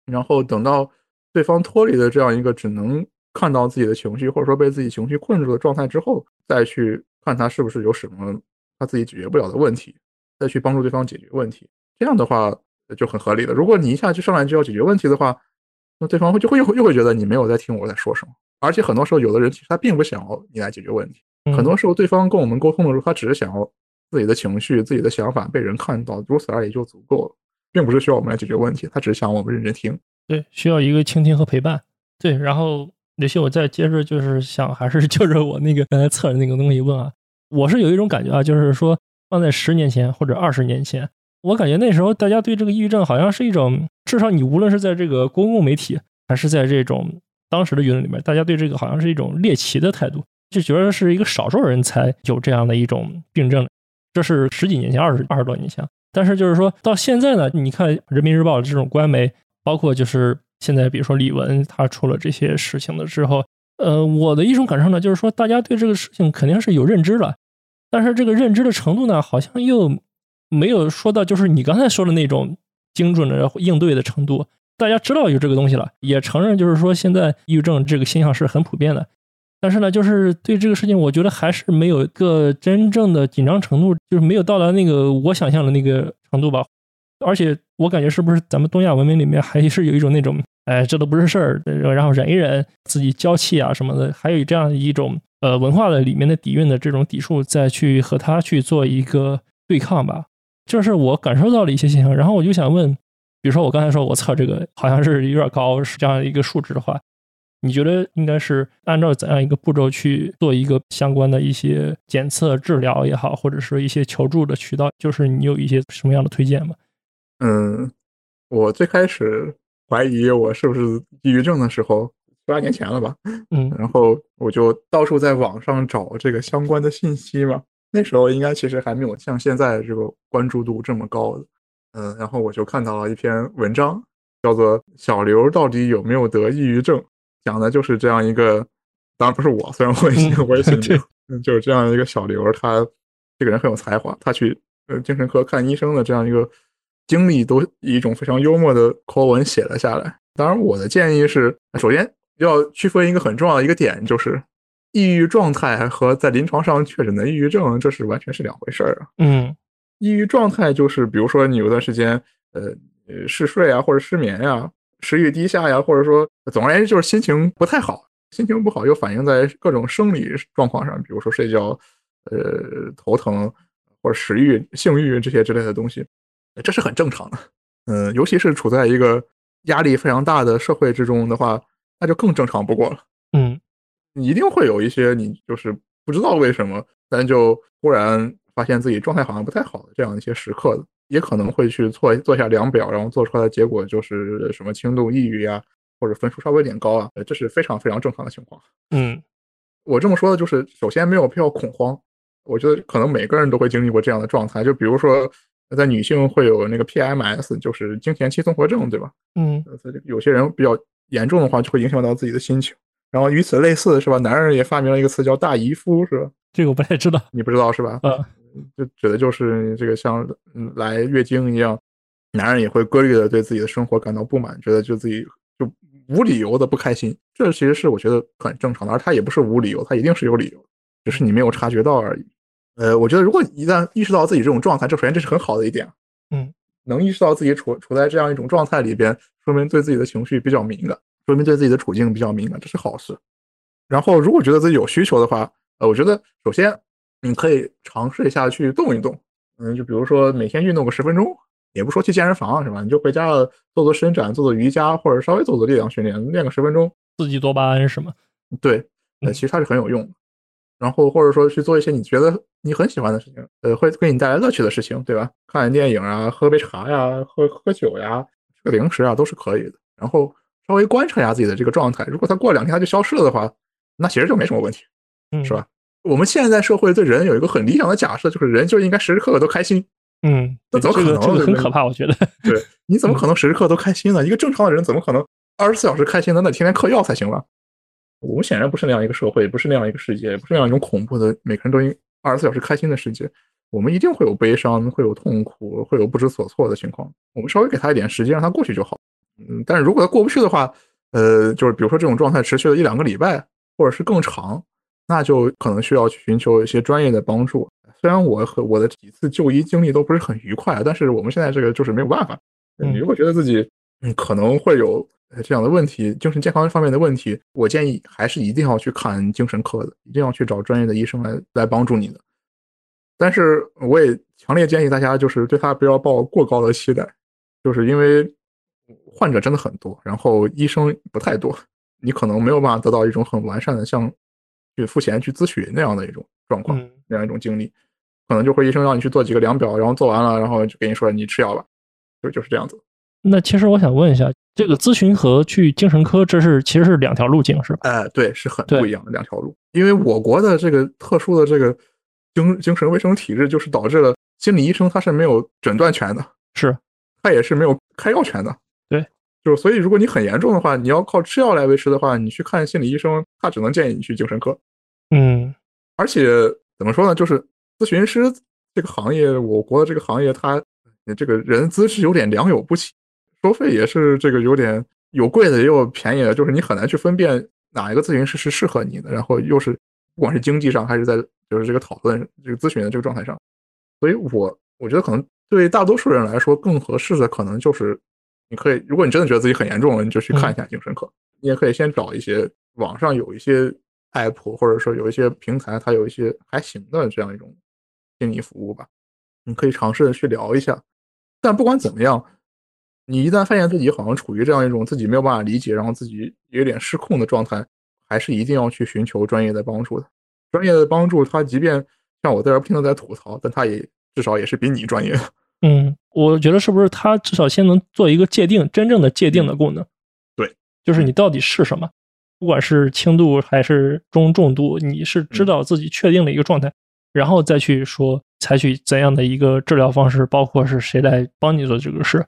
然后等到对方脱离了这样一个只能看到自己的情绪，或者说被自己情绪困住的状态之后，再去看他是不是有什么他自己解决不了的问题，再去帮助对方解决问题。这样的话就很合理的。如果你一下就上来就要解决问题的话，那对方会就会又会又会觉得你没有在听我在说什么。而且很多时候，有的人其实他并不想要你来解决问题。很多时候，对方跟我们沟通的时候，他只是想要自己的情绪、自己的想法被人看到，如此而已就足够了。并不是需要我们来解决问题，他只是想我们认真听。对，需要一个倾听和陪伴。对，然后刘鑫，我再接着就是想，还是就着我那个刚才测的那个东西问啊，我是有一种感觉啊，就是说放在十年前或者二十年前，我感觉那时候大家对这个抑郁症好像是一种，至少你无论是在这个公共媒体，还是在这种当时的舆论里面，大家对这个好像是一种猎奇的态度，就觉得是一个少数人才有这样的一种病症。这是十几年前，二十二十多年前。但是就是说到现在呢，你看人民日报这种官媒，包括就是现在比如说李文他出了这些事情的之后，呃，我的一种感受呢，就是说大家对这个事情肯定是有认知了，但是这个认知的程度呢，好像又没有说到就是你刚才说的那种精准的应对的程度。大家知道有这个东西了，也承认就是说现在抑郁症这个现象是很普遍的。但是呢，就是对这个事情，我觉得还是没有一个真正的紧张程度，就是没有到达那个我想象的那个程度吧。而且我感觉是不是咱们东亚文明里面还是有一种那种，哎，这都不是事儿，然后忍一忍，自己娇气啊什么的，还有这样一种呃文化的里面的底蕴的这种抵触，再去和他去做一个对抗吧。这是我感受到了一些现象。然后我就想问，比如说我刚才说我测这个好像是有点高，是这样一个数值的话。你觉得应该是按照怎样一个步骤去做一个相关的一些检测、治疗也好，或者说一些求助的渠道？就是你有一些什么样的推荐吗？嗯，我最开始怀疑我是不是抑郁症的时候，八年前了吧？嗯，然后我就到处在网上找这个相关的信息嘛。那时候应该其实还没有像现在这个关注度这么高的。嗯，然后我就看到了一篇文章，叫做《小刘到底有没有得抑郁症》。讲的就是这样一个，当然不是我，虽然我也我也 *laughs* 姓刘，就是这样一个小刘，他这个人很有才华，他去呃精神科看医生的这样一个经历，都以一种非常幽默的口吻写了下来。当然，我的建议是，首先要区分一个很重要的一个点，就是抑郁状态和在临床上确诊的抑郁症，这是完全是两回事儿啊。嗯，抑郁状态就是比如说你有段时间呃呃嗜睡啊，或者失眠呀、食欲低下呀，或者说总而言之就是心情不太好。心情不好又反映在各种生理状况上，比如说睡觉、呃头疼或者食欲、性欲这些之类的东西，这是很正常的。嗯，尤其是处在一个压力非常大的社会之中的话，那就更正常不过了。嗯，你一定会有一些你就是不知道为什么，但就忽然发现自己状态好像不太好的这样一些时刻的，也可能会去做做下量表，然后做出来的结果就是什么轻度抑郁呀。或者分数稍微有点高啊，这是非常非常正常的情况。嗯，我这么说的就是，首先没有必要恐慌。我觉得可能每个人都会经历过这样的状态，就比如说在女性会有那个 PMS，就是经前期综合症，对吧？嗯，有些人比较严重的话，就会影响到自己的心情。然后与此类似，是吧？男人也发明了一个词叫大姨夫，是吧？这个我不太知道，你不知道是吧？嗯，就指的就是这个像来月经一样，男人也会规律的对自己的生活感到不满，觉得就自己就。无理由的不开心，这其实是我觉得很正常的，而他也不是无理由，他一定是有理由，只是你没有察觉到而已。呃，我觉得如果一旦意识到自己这种状态，这首先这是很好的一点，嗯，能意识到自己处处在这样一种状态里边，说明对自己的情绪比较敏感，说明对自己的处境比较敏感，这是好事。然后，如果觉得自己有需求的话，呃，我觉得首先你可以尝试一下去动一动，嗯，就比如说每天运动个十分钟。也不说去健身房是吧？你就回家做做伸展，做做瑜伽，或者稍微做做力量训练，练个十分钟，刺激多巴胺是吗？对，呃，其实它是很有用的。然后或者说去做一些你觉得你很喜欢的事情，呃，会给你带来乐趣的事情，对吧？看电影啊，喝杯茶呀，喝喝酒呀，吃个零食啊，都是可以的。然后稍微观察一下自己的这个状态，如果他过两天他就消失了的话，那其实就没什么问题，是吧？我们现在社会对人有一个很理想的假设，就是人就应该时时刻刻都开心。嗯，那怎么可能？这个很可怕，我觉得。对，*laughs* 你怎么可能时时刻都开心呢？一个正常的人怎么可能二十四小时开心呢？那天天嗑药才行了？我们显然不是那样一个社会，不是那样一个世界，不是那样一种恐怖的每个人都应二十四小时开心的世界。我们一定会有悲伤，会有痛苦，会有不知所措的情况。我们稍微给他一点时间，让他过去就好。嗯，但是如果他过不去的话，呃，就是比如说这种状态持续了一两个礼拜，或者是更长，那就可能需要去寻求一些专业的帮助。虽然我和我的几次就医经历都不是很愉快，但是我们现在这个就是没有办法。你如果觉得自己嗯可能会有这样的问题，精神健康方面的问题，我建议还是一定要去看精神科的，一定要去找专业的医生来来帮助你的。但是我也强烈建议大家，就是对他不要抱过高的期待，就是因为患者真的很多，然后医生不太多，你可能没有办法得到一种很完善的像去付钱去咨询那样的一种状况，那样一种经历。可能就会医生让你去做几个量表，然后做完了，然后就跟你说你吃药吧，就就是这样子。那其实我想问一下，这个咨询和去精神科，这是其实是两条路径，是吧？哎，对，是很不一样的两条路。因为我国的这个特殊的这个精精神卫生体制，就是导致了心理医生他是没有诊断权的，是，他也是没有开药权的。对，就是所以，如果你很严重的话，你要靠吃药来维持的话，你去看心理医生，他只能建议你去精神科。嗯，而且怎么说呢，就是。咨询师这个行业，我国的这个行业，他这个人资是有点良莠不齐，收费也是这个有点有贵的也有便宜的，就是你很难去分辨哪一个咨询师是适合你的，然后又是不管是经济上还是在就是这个讨论这个咨询的这个状态上，所以我我觉得可能对大多数人来说更合适的可能就是你可以，如果你真的觉得自己很严重了，你就去看一下精神科，你也可以先找一些网上有一些 app 或者说有一些平台，它有一些还行的这样一种。心理服务吧，你可以尝试的去聊一下。但不管怎么样，你一旦发现自己好像处于这样一种自己没有办法理解，然后自己有点失控的状态，还是一定要去寻求专业的帮助的。专业的帮助，他即便像我在这不停的在吐槽，但他也至少也是比你专业。嗯，我觉得是不是他至少先能做一个界定，真正的界定的功能？对，就是你到底是什么，不管是轻度还是中重度，你是知道自己确定的一个状态。然后再去说采取怎样的一个治疗方式，包括是谁来帮你做这个事。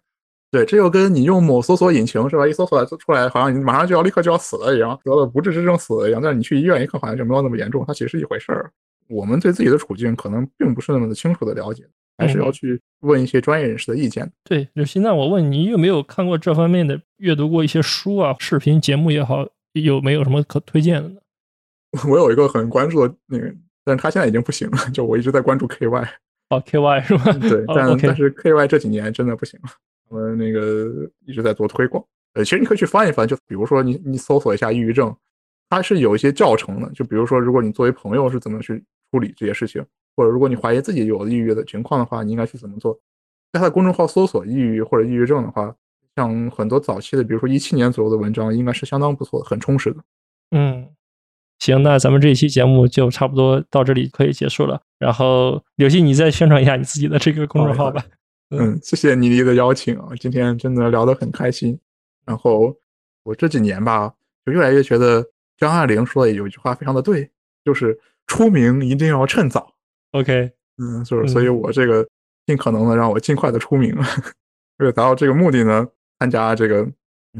对，这就跟你用某搜索引擎是吧？一搜索出来，好像你马上就要立刻就要死了一样，得了不治之症死了一样。但是你去医院一看，好像就没有那么严重，它其实是一回事儿。我们对自己的处境可能并不是那么的清楚的了解，还是要去问一些专业人士的意见。对，刘鑫，那我问你有没有看过这方面的，阅读过一些书啊、视频节目也好，有没有什么可推荐的呢？*laughs* 我有一个很关注的那个，但是他现在已经不行了，就我一直在关注 KY。哦，KY 是吧？对，但但是 KY 这几年真的不行了，我们那个一直在做推广。呃，其实你可以去翻一翻，就比如说你你搜索一下抑郁症，它是有一些教程的。就比如说，如果你作为朋友是怎么去处理这些事情，或者如果你怀疑自己有抑郁的情况的话，你应该去怎么做？在他的公众号搜索抑郁或者抑郁症的话，像很多早期的，比如说一七年左右的文章，应该是相当不错的，很充实的。嗯，行，那咱们这一期节目就差不多到这里可以结束了。然后刘鑫，你再宣传一下你自己的这个公众号吧。嗯，谢谢妮妮的邀请啊，今天真的聊得很开心。然后我这几年吧，就越来越觉得张爱玲说的有一句话非常的对，就是出名一定要趁早。OK，嗯，就是所以，我这个尽可能的让我尽快的出名，*laughs* 为了达到这个目的呢，参加这个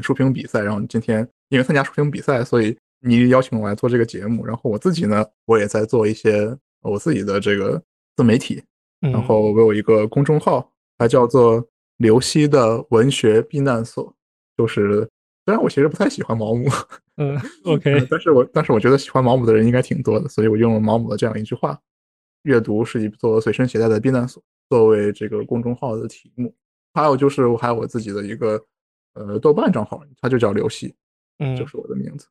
书评比赛。然后今天因为参加书评比赛，所以你邀请我来做这个节目。然后我自己呢，我也在做一些我自己的这个自媒体。然后我有一个公众号，它叫做刘希的文学避难所。就是虽然我其实不太喜欢毛姆，嗯，OK，但是我但是我觉得喜欢毛姆的人应该挺多的，所以我用了毛姆的这样一句话：阅读是一座随身携带的避难所，作为这个公众号的题目。还有就是我还有我自己的一个呃豆瓣账号，它就叫刘希，嗯，就是我的名字。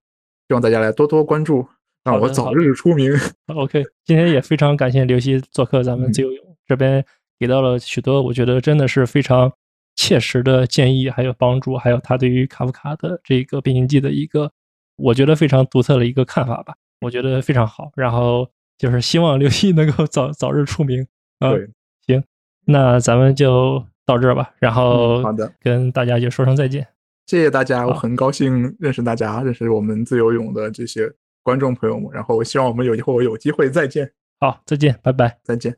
希望大家来多多关注，让我早日出名。*laughs* OK，今天也非常感谢刘希做客咱们自由泳这边，给到了许多我觉得真的是非常。切实的建议，还有帮助，还有他对于卡夫卡的这个《变形记》的一个，我觉得非常独特的一个看法吧，我觉得非常好。然后就是希望刘毅能够早早日出名啊。行，那咱们就到这儿吧。然后嗯好的，跟大家就说声再见。谢谢大家，我很高兴认识大家，认识我们自由泳的这些观众朋友们。然后我希望我们有以后有机会再见。好，再见，拜拜，再见。